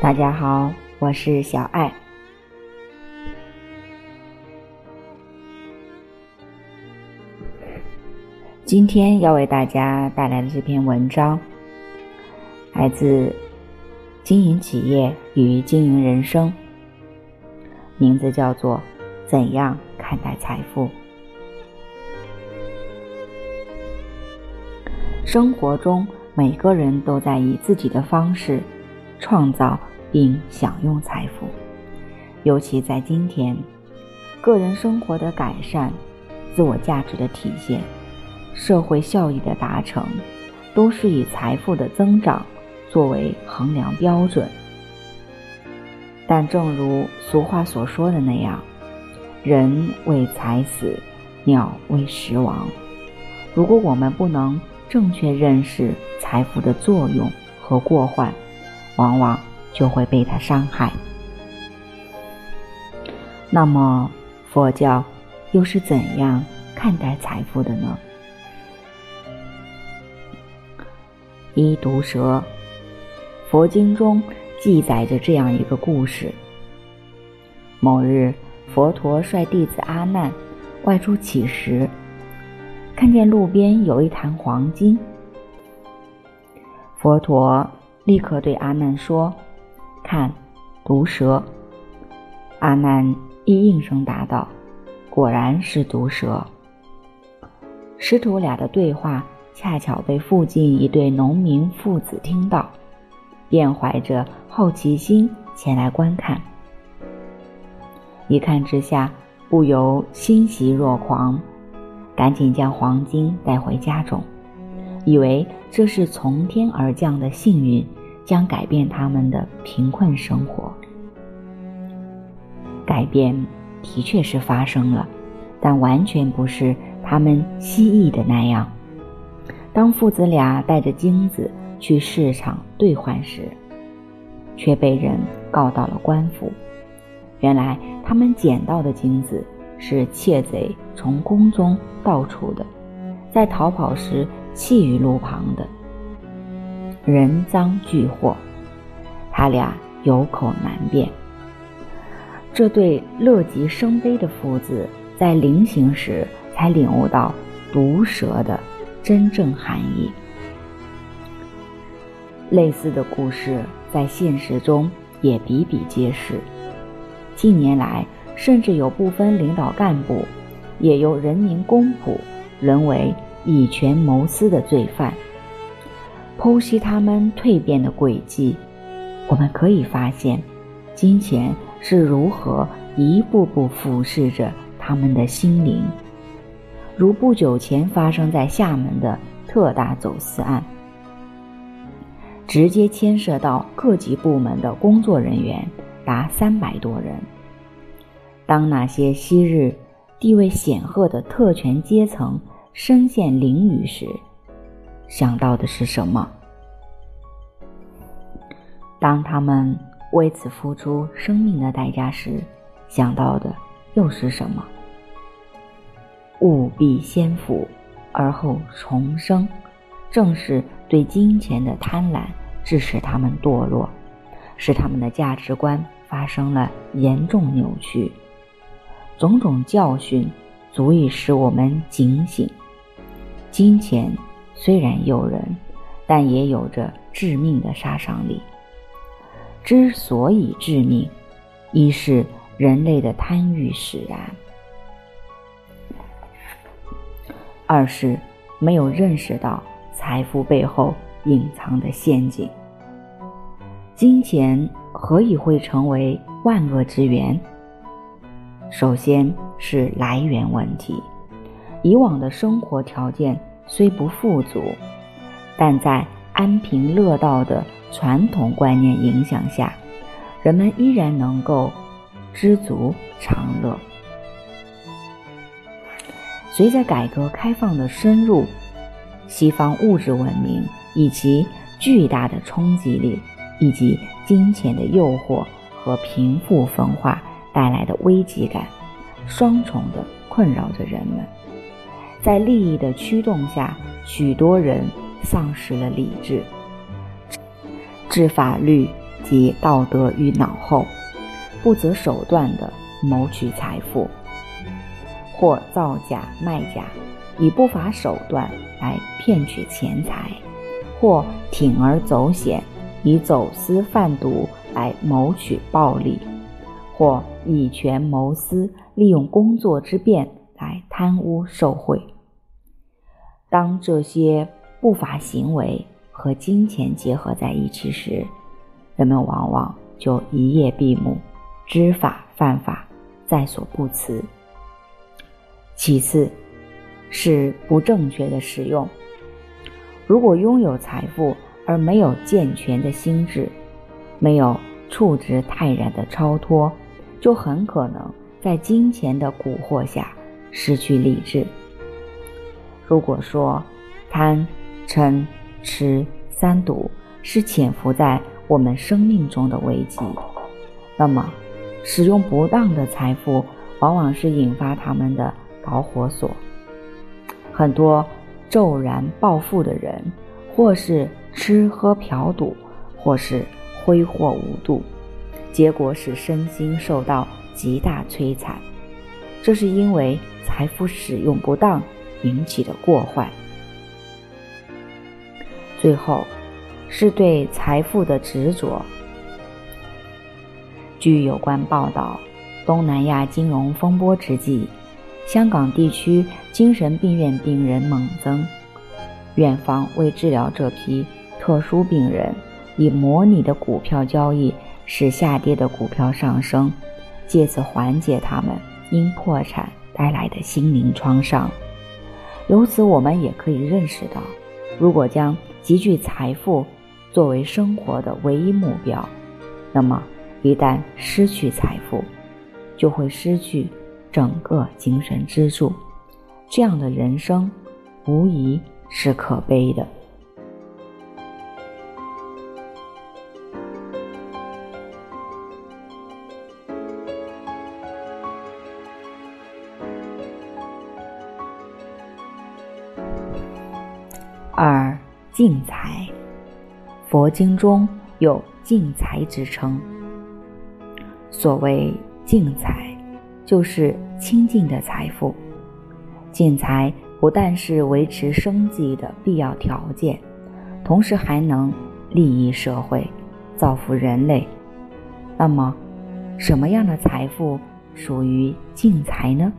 大家好，我是小爱。今天要为大家带来的这篇文章，来自《经营企业与经营人生》，名字叫做《怎样看待财富》。生活中，每个人都在以自己的方式创造。并享用财富，尤其在今天，个人生活的改善、自我价值的体现、社会效益的达成，都是以财富的增长作为衡量标准。但正如俗话所说的那样，“人为财死，鸟为食亡。”如果我们不能正确认识财富的作用和过患，往往。就会被他伤害。那么，佛教又是怎样看待财富的呢？一毒蛇，佛经中记载着这样一个故事：某日，佛陀率弟子阿难外出乞食，看见路边有一坛黄金，佛陀立刻对阿难说。看，毒蛇。阿难一应声答道：“果然是毒蛇。”师徒俩的对话恰巧被附近一对农民父子听到，便怀着好奇心前来观看。一看之下，不由欣喜若狂，赶紧将黄金带回家中，以为这是从天而降的幸运。将改变他们的贫困生活。改变的确是发生了，但完全不是他们希冀的那样。当父子俩带着金子去市场兑换时，却被人告到了官府。原来他们捡到的金子是窃贼从宫中盗出的，在逃跑时弃于路旁的。人赃俱获，他俩有口难辩。这对乐极生悲的父子，在临行时才领悟到毒蛇的真正含义。类似的故事在现实中也比比皆是。近年来，甚至有部分领导干部，也由人民公仆沦为以权谋私的罪犯。剖析他们蜕变的轨迹，我们可以发现，金钱是如何一步步腐蚀着他们的心灵。如不久前发生在厦门的特大走私案，直接牵涉到各级部门的工作人员达三百多人。当那些昔日地位显赫的特权阶层身陷囹圄时，想到的是什么？当他们为此付出生命的代价时，想到的又是什么？务必先腐，而后重生，正是对金钱的贪婪，致使他们堕落，使他们的价值观发生了严重扭曲。种种教训，足以使我们警醒：金钱。虽然诱人，但也有着致命的杀伤力。之所以致命，一是人类的贪欲使然；二是没有认识到财富背后隐藏的陷阱。金钱何以会成为万恶之源？首先是来源问题。以往的生活条件。虽不富足，但在安贫乐道的传统观念影响下，人们依然能够知足常乐。随着改革开放的深入，西方物质文明以其巨大的冲击力，以及金钱的诱惑和贫富分化带来的危机感，双重的困扰着人们。在利益的驱动下，许多人丧失了理智，置法律及道德于脑后，不择手段的谋取财富，或造假卖假，以不法手段来骗取钱财，或铤而走险，以走私贩毒来谋取暴利，或以权谋私，利用工作之便来贪污受贿。当这些不法行为和金钱结合在一起时，人们往往就一夜闭目，知法犯法，在所不辞。其次，是不正确的使用。如果拥有财富而没有健全的心智，没有处之泰然的超脱，就很可能在金钱的蛊惑下失去理智。如果说贪、嗔、痴三毒是潜伏在我们生命中的危机，那么使用不当的财富，往往是引发他们的导火索。很多骤然暴富的人，或是吃喝嫖赌，或是挥霍无度，结果使身心受到极大摧残。这是因为财富使用不当。引起的过患，最后是对财富的执着。据有关报道，东南亚金融风波之际，香港地区精神病院病人猛增，院方为治疗这批特殊病人，以模拟的股票交易使下跌的股票上升，借此缓解他们因破产带来的心灵创伤。由此，我们也可以认识到，如果将积聚财富作为生活的唯一目标，那么一旦失去财富，就会失去整个精神支柱。这样的人生，无疑是可悲的。净财，佛经中有净财之称。所谓净财，就是清净的财富。净财不但是维持生计的必要条件，同时还能利益社会，造福人类。那么，什么样的财富属于净财呢？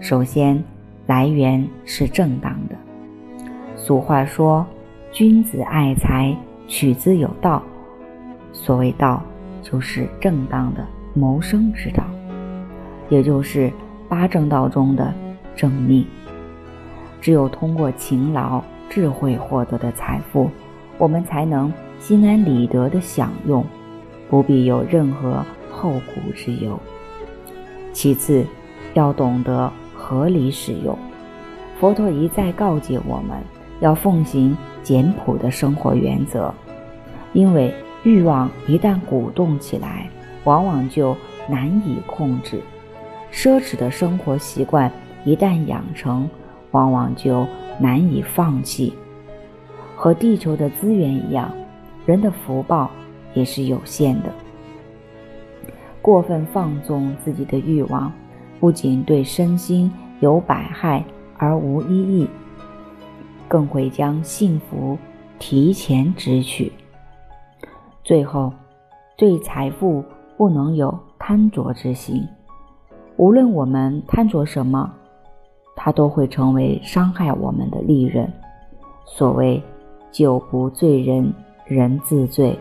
首先，来源是正当的。俗话说：“君子爱财，取之有道。”所谓道，就是正当的谋生之道，也就是八正道中的正命。只有通过勤劳、智慧获得的财富，我们才能心安理得的享用，不必有任何后顾之忧。其次，要懂得合理使用。佛陀一再告诫我们。要奉行简朴的生活原则，因为欲望一旦鼓动起来，往往就难以控制；奢侈的生活习惯一旦养成，往往就难以放弃。和地球的资源一样，人的福报也是有限的。过分放纵自己的欲望，不仅对身心有百害而无一益。更会将幸福提前支取。最后，对财富不能有贪着之心。无论我们贪着什么，它都会成为伤害我们的利刃。所谓“酒不醉人人自醉，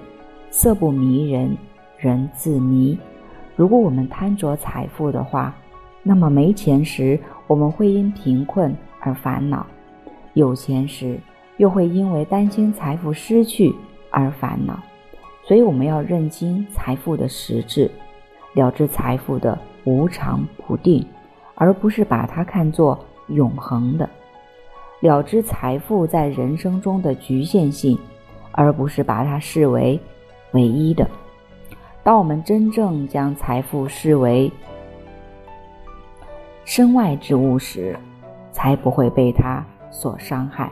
色不迷人人自迷”。如果我们贪着财富的话，那么没钱时，我们会因贫困而烦恼。有钱时，又会因为担心财富失去而烦恼，所以我们要认清财富的实质，了知财富的无常不定，而不是把它看作永恒的；了知财富在人生中的局限性，而不是把它视为唯一的。当我们真正将财富视为身外之物时，才不会被它。所伤害。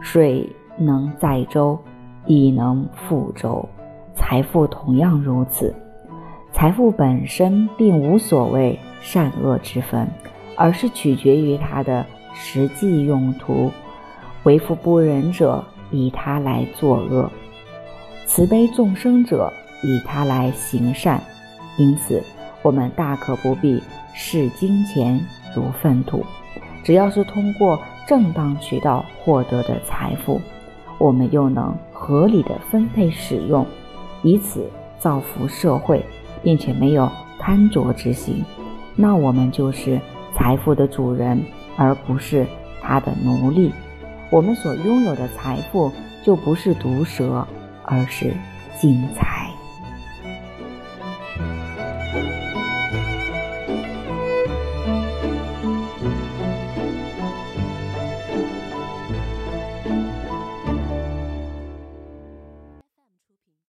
水能载舟，亦能覆舟。财富同样如此，财富本身并无所谓善恶之分，而是取决于它的实际用途。为富不仁者，以它来作恶；慈悲众生者，以它来行善。因此，我们大可不必视金钱如粪土。只要是通过正当渠道获得的财富，我们又能合理的分配使用，以此造福社会，并且没有贪着之心，那我们就是财富的主人，而不是他的奴隶。我们所拥有的财富就不是毒蛇，而是精彩。